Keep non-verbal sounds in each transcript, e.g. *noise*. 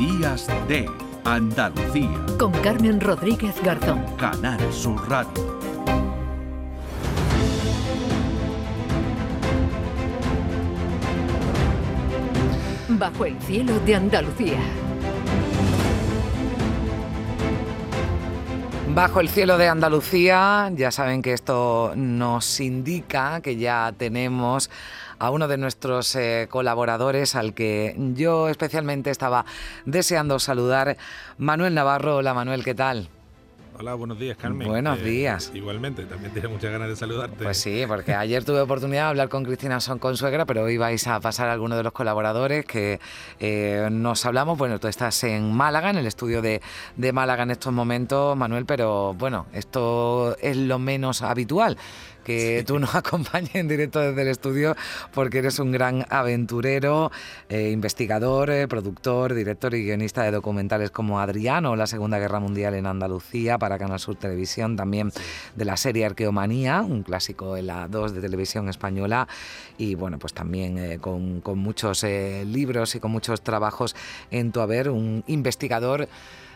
Días de Andalucía. Con Carmen Rodríguez Garzón. Canal Sur Radio. Bajo el cielo de Andalucía. Bajo el cielo de Andalucía, ya saben que esto nos indica que ya tenemos a uno de nuestros eh, colaboradores al que yo especialmente estaba deseando saludar, Manuel Navarro. Hola Manuel, ¿qué tal? Hola, buenos días, Carmen. Buenos eh, días. Igualmente, también tenía muchas ganas de saludarte. Pues sí, *laughs* porque ayer tuve oportunidad de hablar con Cristina Son Consuegra, pero hoy vais a pasar a alguno de los colaboradores que eh, nos hablamos. Bueno, tú estás en Málaga, en el estudio de, de Málaga en estos momentos, Manuel, pero bueno, esto es lo menos habitual que tú nos *laughs* acompañes en directo desde el estudio porque eres un gran aventurero, eh, investigador, eh, productor, director y guionista de documentales como Adriano, la Segunda Guerra Mundial en Andalucía para Canal Sur Televisión, también de la serie Arqueomanía, un clásico en la 2 de televisión española y bueno, pues también eh, con, con, muchos libros y con muchos trabajos en tu haber, un investigador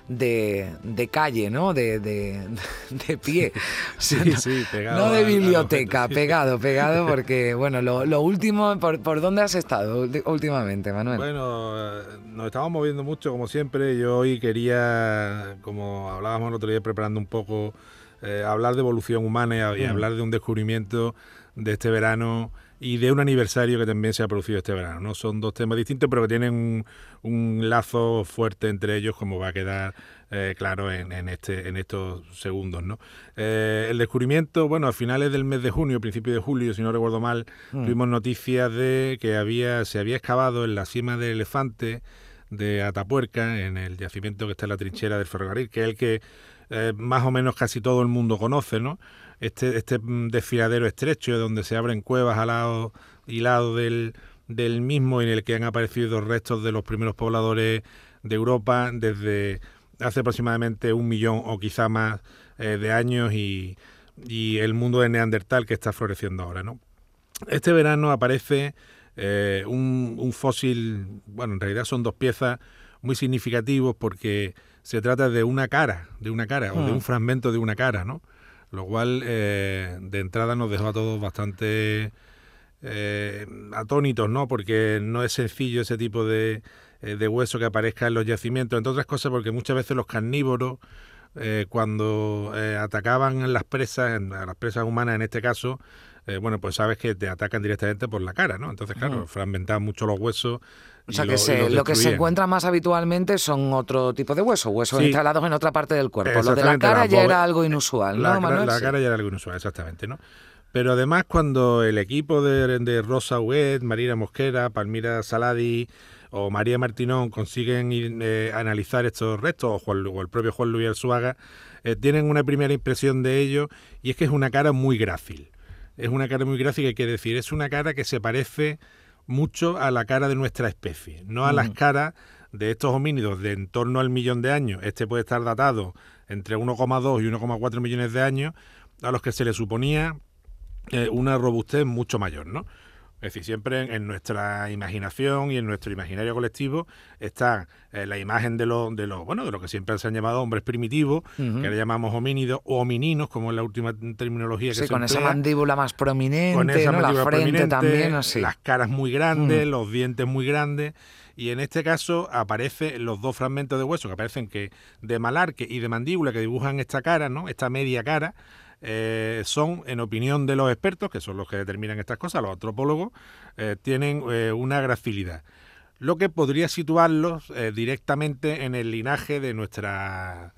de, calle, ¿no? De, de, *laughs* pie. sí, sí, pegado. No de biblioteca, pegado, pegado, *laughs* porque, bueno, lo, último, ¿por, ¿por, dónde has estado últimamente, Manuel? Bueno, nos estamos moviendo mucho, como siempre. Yo hoy quería, como hablábamos el otro día, preparando un poco, eh, hablar de evolución humana y, mm. hablar de un descubrimiento de este verano y de un aniversario que también se ha producido este verano. ¿no? Son dos temas distintos, pero que tienen un, lazo fuerte entre ellos, como va a quedar eh, claro en, este, en estos segundos. ¿no? Eh, el descubrimiento, bueno, a finales del mes de junio, principio de julio, si no recuerdo mal, mm. tuvimos noticias de que había, se había excavado en la cima del elefante de Atapuerca, en el yacimiento que está en la trinchera del ferrocarril, que es el que eh, más o menos casi todo el mundo conoce, ¿no? este, este mm, desfiladero estrecho donde se abren cuevas al lado y lado del, del mismo en el que han aparecido restos de los primeros pobladores de Europa desde hace aproximadamente un millón o quizá más eh, de años y, y, el mundo de Neandertal que está floreciendo ahora. ¿no? Este verano aparece eh, un, un, fósil, bueno, en realidad son dos piezas muy significativos porque se trata de una cara, de una cara, o de hmm. un fragmento de una cara, ¿no? lo cual eh, de entrada nos dejó a todos bastante eh, atónitos, ¿no? Porque no es sencillo ese tipo de, eh, de, hueso que aparezca en los yacimientos, entre otras cosas porque muchas veces los carnívoros, cuando atacaban las presas, a las presas humanas en este caso, eh, bueno, pues sabes que te atacan directamente por la cara, ¿no? Entonces, claro, fragmentan mucho los huesos. O sea, que lo, que se encuentra más habitualmente son otro tipo de huesos, huesos instalados en otra parte del cuerpo. Lo de la cara ya era algo inusual, ¿no, Manuel? La cara ya era algo inusual, exactamente, ¿no? Pero además cuando el equipo de, de Rosa Huet, Marina Mosquera, Palmira Saladi o María Martinón consiguen eh, analizar estos restos, o, el propio Juan Luis Arzuaga, eh, tienen una primera impresión de ello y es que es una cara muy grácil es una cara muy gráfica, que decir, es una cara que se parece mucho a la cara de nuestra especie, no a las caras de estos homínidos de en torno al millón de años. Este puede estar datado entre 1,2 y 1,4 millones de años, a los que se le suponía eh, una robustez mucho mayor, ¿no? Es decir, siempre en, nuestra imaginación y en nuestro imaginario colectivo está eh, la imagen de lo, de lo, bueno, de lo que siempre se han llamado hombres primitivos, que le llamamos homínidos o homininos, como es la última terminología que sí, se con esa mandíbula más prominente, con esa la frente también, así. las caras muy grandes, los dientes muy grandes. Y en este caso aparecen los dos fragmentos de hueso que aparecen que de malarque y de mandíbula que dibujan esta cara, ¿no? Esta media cara, eh, son, en opinión de los expertos, que son los que determinan estas cosas, los antropólogos, eh, tienen eh, una gracilidad. Lo que podría situarlos directamente en el linaje de nuestra,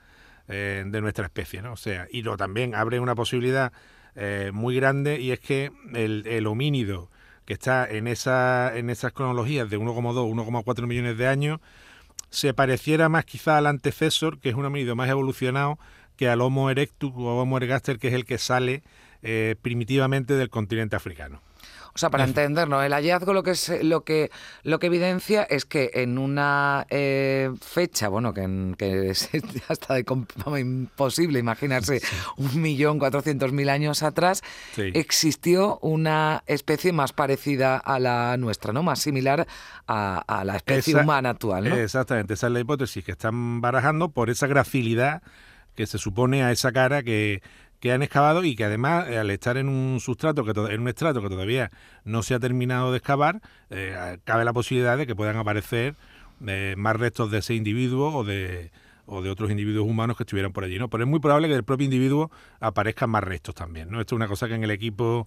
de nuestra especie, ¿no? O sea, y lo también abre una posibilidad muy grande y es que el, el homínido que está en, esa, en esas cronologías de 1,2, 1,4 millones de años, se pareciera más quizá al antecesor, que es un homínido más evolucionado, que al Homo erectus o Homo ergaster, que es el que sale eh, primitivamente del continente africano. O sea, para entendernos, el hallazgo lo que es lo que lo que evidencia es que en una eh, fecha, bueno, que, que es *laughs* hasta de imposible imaginarse un millón cuatrocientos mil años atrás, existió una especie más parecida a la nuestra, ¿no? Más similar a, la especie humana actual, ¿no? Exactamente, esa es la hipótesis que están barajando por esa gracilidad que se supone a esa cara que que han excavado y que además eh, al estar en un sustrato que en un estrato que todavía no se ha terminado de excavar eh, cabe la posibilidad de que puedan aparecer eh, más restos de ese individuo o de o de otros individuos humanos que estuvieran por allí, ¿no? Pero es muy probable que del propio individuo aparezcan más restos también, ¿no? Esto es una cosa que en el equipo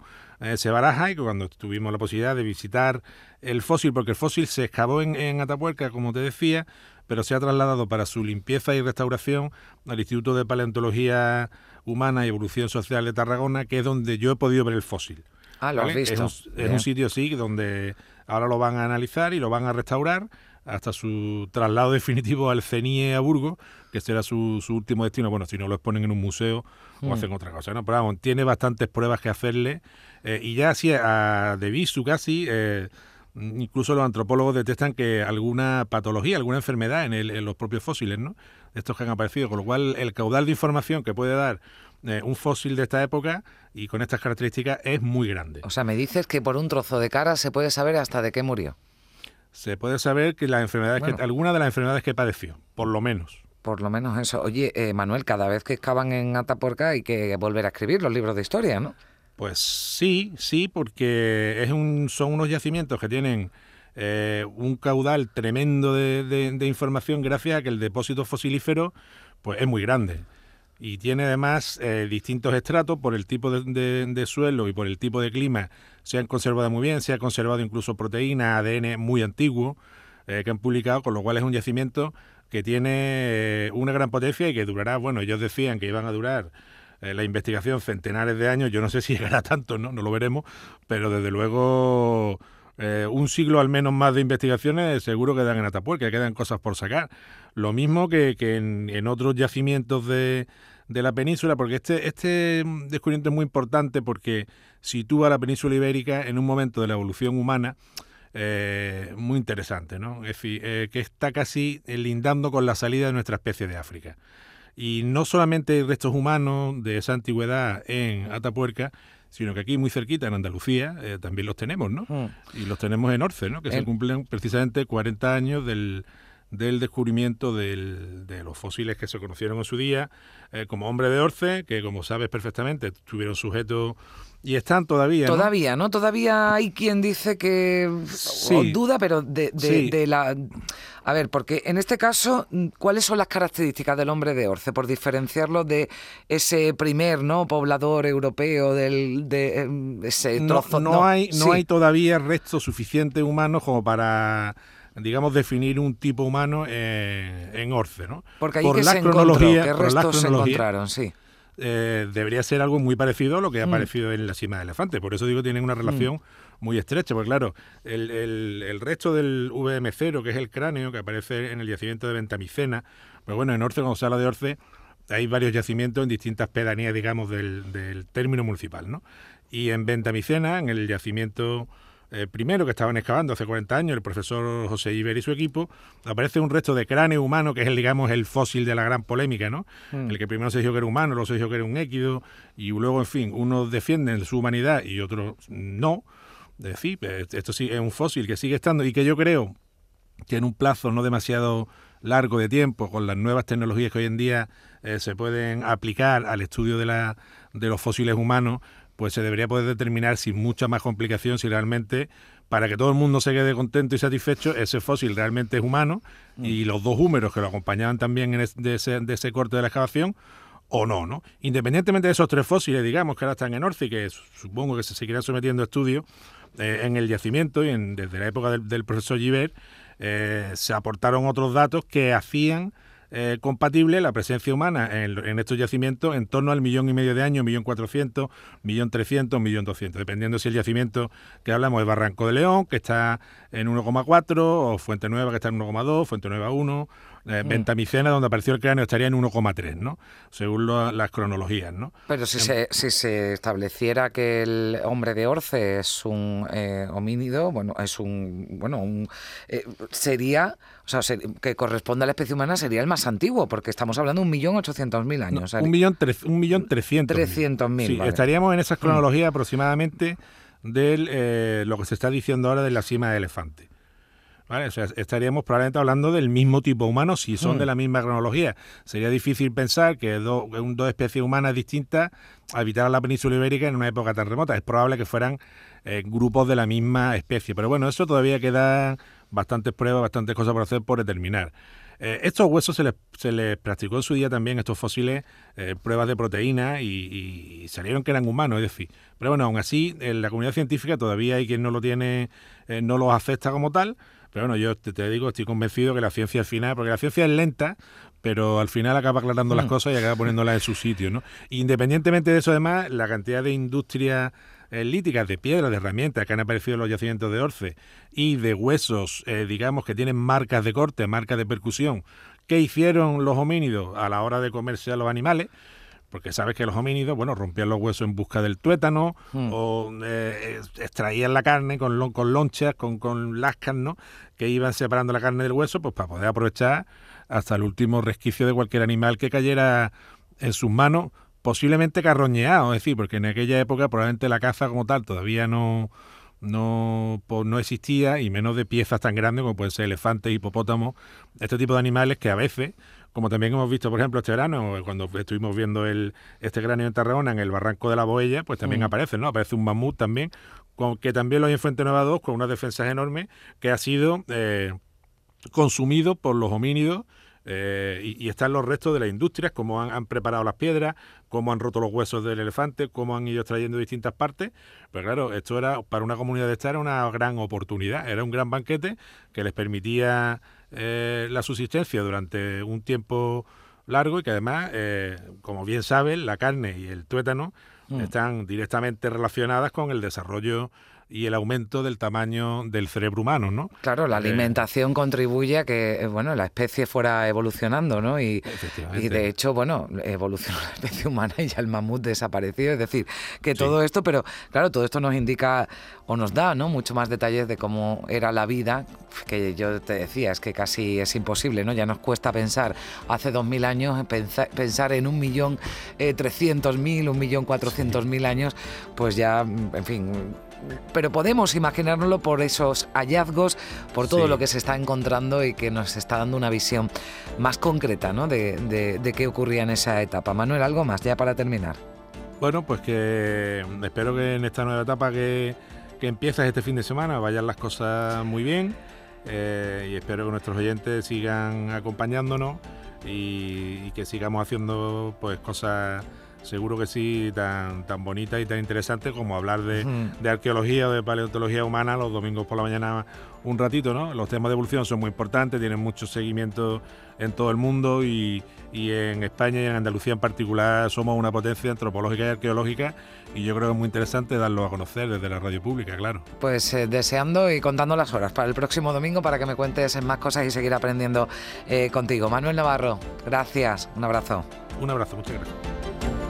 se baraja y que cuando tuvimos la posibilidad de visitar el fósil, porque el fósil se excavó en, en Atapuerca, como te decía, pero se ha trasladado para su limpieza y restauración al Instituto de Paleontología Humana y Evolución Social de Tarragona, que es donde yo he podido ver el fósil. Ah, lo has visto. Es un, sitio, sí, donde ahora lo van a analizar y lo van a restaurar hasta su traslado definitivo al CENIE a Burgos, que será su, último destino. Bueno, si no lo exponen en un museo o mm. hacen otra cosa, ¿no? Pero vamos, tiene bastantes pruebas que hacerle. Eh, y ya así, a, de visu casi, eh, incluso los antropólogos detectan que alguna patología, alguna enfermedad en, en los propios fósiles, ¿no? estos que han aparecido, con lo cual el caudal de información que puede dar eh, un fósil de esta época y con estas características es muy grande. O sea, me dices que por un trozo de cara se puede saber hasta de qué murió. Se puede saber que las enfermedades que, alguna de las enfermedades que padeció, por lo menos. Por lo menos eso. Oye, eh, Manuel, cada vez que excavan en Atapuerca hay que volver a escribir los libros de historia, ¿no? Pues sí, sí, porque es un, son unos yacimientos que tienen eh, un caudal tremendo de, información gracias a que el depósito fosilífero pues, es muy grande y tiene además eh, distintos estratos por el tipo de, suelo y por el tipo de clima. Se han conservado muy bien, se ha conservado incluso proteína, ADN muy antiguo eh, que han publicado, con lo cual es un yacimiento que tiene una gran potencia y que durará, bueno, ellos decían que iban a durar la investigación centenares de años, yo no sé si llegará tanto, ¿no? No lo veremos, pero desde luego eh, un siglo al menos más de investigaciones seguro quedan en Atapuerca, quedan cosas por sacar. Lo mismo que, en, otros yacimientos de, la península, porque este, este descubrimiento es muy importante porque sitúa a la península ibérica en un momento de la evolución humana eh, muy interesante, ¿no? Es decir, eh, que está casi lindando con la salida de nuestra especie de África. Y no solamente hay restos humanos de esa antigüedad en Atapuerca, sino que aquí muy cerquita, en Andalucía, eh, también los tenemos, ¿no? Hmm. Y los tenemos en Orce, ¿no? Que se cumplen precisamente 40 años del, del descubrimiento del, de los fósiles que se conocieron en su día, eh, como hombre de Orce, que como sabes perfectamente, estuvieron sujetos y están todavía. Todavía, ¿no? Todavía hay quien dice que. Sí. duda, pero de, de, la. A ver, porque en este caso, ¿cuáles son las características del hombre de Orce? Por diferenciarlo de ese primer ¿no? poblador europeo, del, de em, ese trozo. No, hay, no hay todavía restos suficientes humanos como para digamos, definir un tipo humano en Orce, ¿no? Porque ahí que se cronología, ¿qué restos se encontraron? Sí. Eh, debería ser algo muy parecido a lo que ha mm. aparecido en la cima del elefante. Por eso digo que tienen una relación mm. muy estrecha, porque claro, el, el, resto del VM0, que es el cráneo que aparece en el yacimiento de Ventamicena, pues bueno, en Orce, cuando se habla de Orce, hay varios yacimientos en distintas pedanías, digamos, del, del término municipal, ¿no? Y en Ventamicena, en el yacimiento eh, primero que estaban excavando hace 40 años, el profesor José Iber y su equipo, aparece un resto de cráneo humano, que es el, digamos, el fósil de la gran polémica, ¿no? Mm. El que primero se dijo que era humano, luego se dijo que era un équido, y luego, en fin, unos defienden su humanidad y otros no. Es decir, esto sí es un fósil que sigue estando y que yo creo que en un plazo no demasiado largo de tiempo, con las nuevas tecnologías que hoy en día eh, se pueden aplicar al estudio de, la, de los fósiles humanos, pues se debería poder determinar sin mucha más complicación si realmente, para que todo el mundo se quede contento y satisfecho, ese fósil realmente es humano mm. y los dos húmeros que lo acompañaban también en de, ese, corte de la excavación o no, ¿no? Independientemente de esos tres fósiles, digamos, que ahora están en Orce y que supongo que se seguirán sometiendo a estudios eh, en el yacimiento y en, desde la época del, profesor Giver, eh, se aportaron otros datos que hacían eh, compatible la presencia humana en, estos yacimientos en torno al millón y medio de años, millón cuatrocientos, millón trescientos, millón doscientos, dependiendo si el yacimiento que hablamos es Barranco de León, que está en 1,4, o Fuente Nueva, que está en 1,2, Fuente Nueva 1, Eh, Ventamicena, donde apareció el cráneo, estaría en 1,3, ¿no? Según las cronologías, ¿no? Pero si, se, si se estableciera que el hombre de Orce es un eh, homínido, bueno, es un, bueno, un, eh, sería, o sea, que corresponde a la especie humana sería el más antiguo, porque estamos hablando de un millón ochocientos mil años. un millón, un millón trescientos. mil. Sí, estaríamos en esas mm. cronologías aproximadamente de lo que se está diciendo ahora de la cima de elefante. ¿Vale? O sea, estaríamos probablemente hablando del mismo tipo humano si son de mm. la misma cronología. Sería difícil pensar que dos especies humanas distintas habitaran la península ibérica en una época tan remota. Es probable que fueran eh, grupos de la misma especie. Pero bueno, eso todavía queda bastantes pruebas, bastantes cosas por hacer por determinar. Eh, estos huesos se les, se les, practicó en su día también, estos fósiles, eh, pruebas de proteína y, salieron que eran humanos, es decir. Pero bueno, aún así, en la comunidad científica todavía hay quien no lo tiene, no los acepta como tal. Pero bueno, yo te, digo, estoy convencido que la ciencia al final, porque la ciencia es lenta, pero al final acaba aclarando las mm. cosas y acaba poniéndolas en su sitio, ¿no? Independientemente de eso, además, la cantidad de industrias eh, líticas de piedra, de herramientas que han aparecido en los yacimientos de Orce y de huesos, eh, digamos, que tienen marcas de corte, marcas de percusión, que hicieron los homínidos a la hora de comerse a los animales, porque sabes que los homínidos, bueno, rompían los huesos en busca del tuétano hmm. o eh, extraían la carne con, con lonchas, con, con lascas, ¿no? Que iban separando la carne del hueso, pues para poder aprovechar hasta el último resquicio de cualquier animal que cayera en sus manos, posiblemente carroñeado, es decir, porque en aquella época probablemente la caza como tal todavía no, no, no existía y menos de piezas tan grandes como pueden ser elefantes, hipopótamos, este tipo de animales que a veces como también hemos visto, por ejemplo, este verano, cuando estuvimos viendo el, este cráneo en Tarragona, en el barranco de la Boella, pues también mm. aparece, ¿no? Aparece un mamut también, con, que también lo hay en Fuente Nueva 2, con unas defensas enormes, que ha sido eh, consumido por los homínidos eh, y, están los restos de las industrias, cómo han, preparado las piedras, cómo han roto los huesos del elefante, cómo han ido extrayendo distintas partes. Pero claro, esto era para una comunidad de esta era una gran oportunidad, era un gran banquete que les permitía eh, la subsistencia durante un tiempo largo y que además, eh, como bien saben, la carne y el tuétano mm. están directamente relacionadas con el desarrollo y el aumento del tamaño del cerebro humano, ¿no? Claro, la eh, alimentación contribuye a que, bueno, la especie fuera evolucionando, ¿no? Y, y de hecho, bueno, evolucionó la especie humana y ya el mamut desapareció. Es decir, que todo esto, pero claro, todo esto nos indica o nos da, ¿no? Mucho más detalles de cómo era la vida, que yo te decía, es que casi es imposible, ¿no? Ya nos cuesta pensar hace dos mil años, pensar, en un millón eh, trescientos mil, un millón cuatrocientos mil años, pues ya, en fin pero podemos imaginárnoslo por esos hallazgos, por todo lo que se está encontrando y que nos está dando una visión más concreta ¿no? de, qué ocurría en esa etapa. Manuel, ¿algo más ya para terminar? Bueno, pues que espero que en esta nueva etapa que, que empieza este fin de semana vayan las cosas muy bien eh, y espero que nuestros oyentes sigan acompañándonos y, y que sigamos haciendo pues cosas seguro que sí, tan, tan bonita y tan interesante como hablar de, arqueología o de paleontología humana los domingos por la mañana un ratito, ¿no? Los temas de evolución son muy importantes, tienen mucho seguimiento en todo el mundo y, en España y en Andalucía en particular somos una potencia antropológica y arqueológica y yo creo que es muy interesante darlo a conocer desde la radio pública, claro. Pues eh, deseando y contando las horas para el próximo domingo para que me cuentes más cosas y seguir aprendiendo eh, contigo. Manuel Navarro, gracias, un abrazo. Un abrazo, muchas gracias.